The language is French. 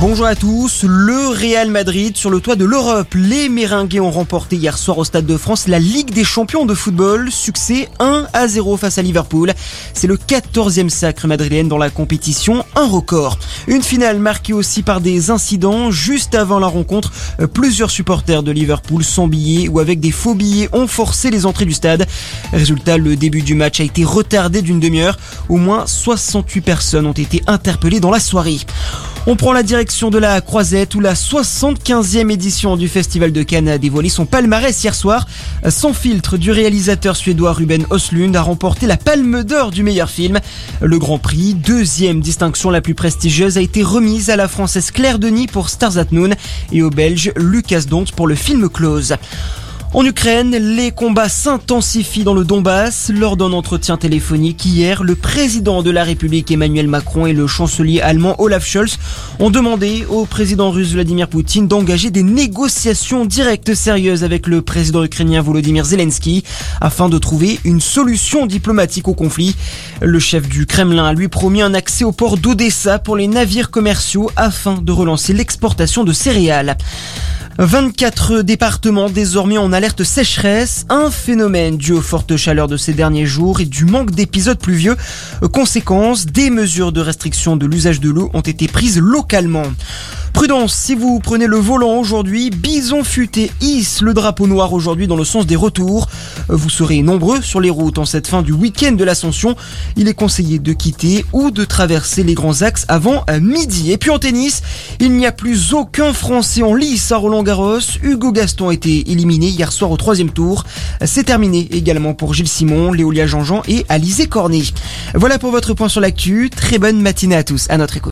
Bonjour à tous. Le Real Madrid sur le toit de l'Europe. Les Méringues ont remporté hier soir au Stade de France la Ligue des champions de football. Succès 1 à 0 face à Liverpool. C'est le 14e sacre madrilène dans la compétition, un record. Une finale marquée aussi par des incidents. Juste avant la rencontre, plusieurs supporters de Liverpool sans billets ou avec des faux billets ont forcé les entrées du stade. Résultat, le début du match a été retardé d'une demi-heure. Au moins 68 personnes ont été interpellées dans la soirée. On prend la direction de la Croisette où la 75e édition du Festival de Cannes a dévoilé son palmarès hier soir. Sans filtre du réalisateur suédois Ruben Oslund a remporté la Palme d'Or du meilleur film. Le Grand Prix, deuxième distinction la plus prestigieuse, a été remise à la Française Claire Denis pour Stars at Noon et au Belge Lucas Dont pour le film Close. En Ukraine, les combats s'intensifient dans le Donbass. Lors d'un entretien téléphonique hier, le président de la République Emmanuel Macron et le chancelier allemand Olaf Scholz ont demandé au président russe Vladimir Poutine d'engager des négociations directes sérieuses avec le président ukrainien Volodymyr Zelensky afin de trouver une solution diplomatique au conflit. Le chef du Kremlin a lui promis un accès au port d'Odessa pour les navires commerciaux afin de relancer l'exportation de céréales. 24 départements désormais en alerte sécheresse, un phénomène dû aux fortes chaleurs de ces derniers jours et du manque d'épisodes pluvieux. Conséquence, des mesures de restriction de l'usage de l'eau ont été prises localement. Prudence, si vous prenez le volant aujourd'hui, Bison Futé hisse le drapeau noir aujourd'hui dans le sens des retours. Vous serez nombreux sur les routes en cette fin du week-end de l'Ascension. Il est conseillé de quitter ou de traverser les grands axes avant midi. Et puis en tennis, il n'y a plus aucun Français en lice à Roland Garros. Hugo Gaston a été éliminé hier soir au troisième tour. C'est terminé également pour Gilles Simon, Léolia Jean-Jean et Alizé Cornet. Voilà pour votre point sur l'actu. Très bonne matinée à tous. À notre écoute.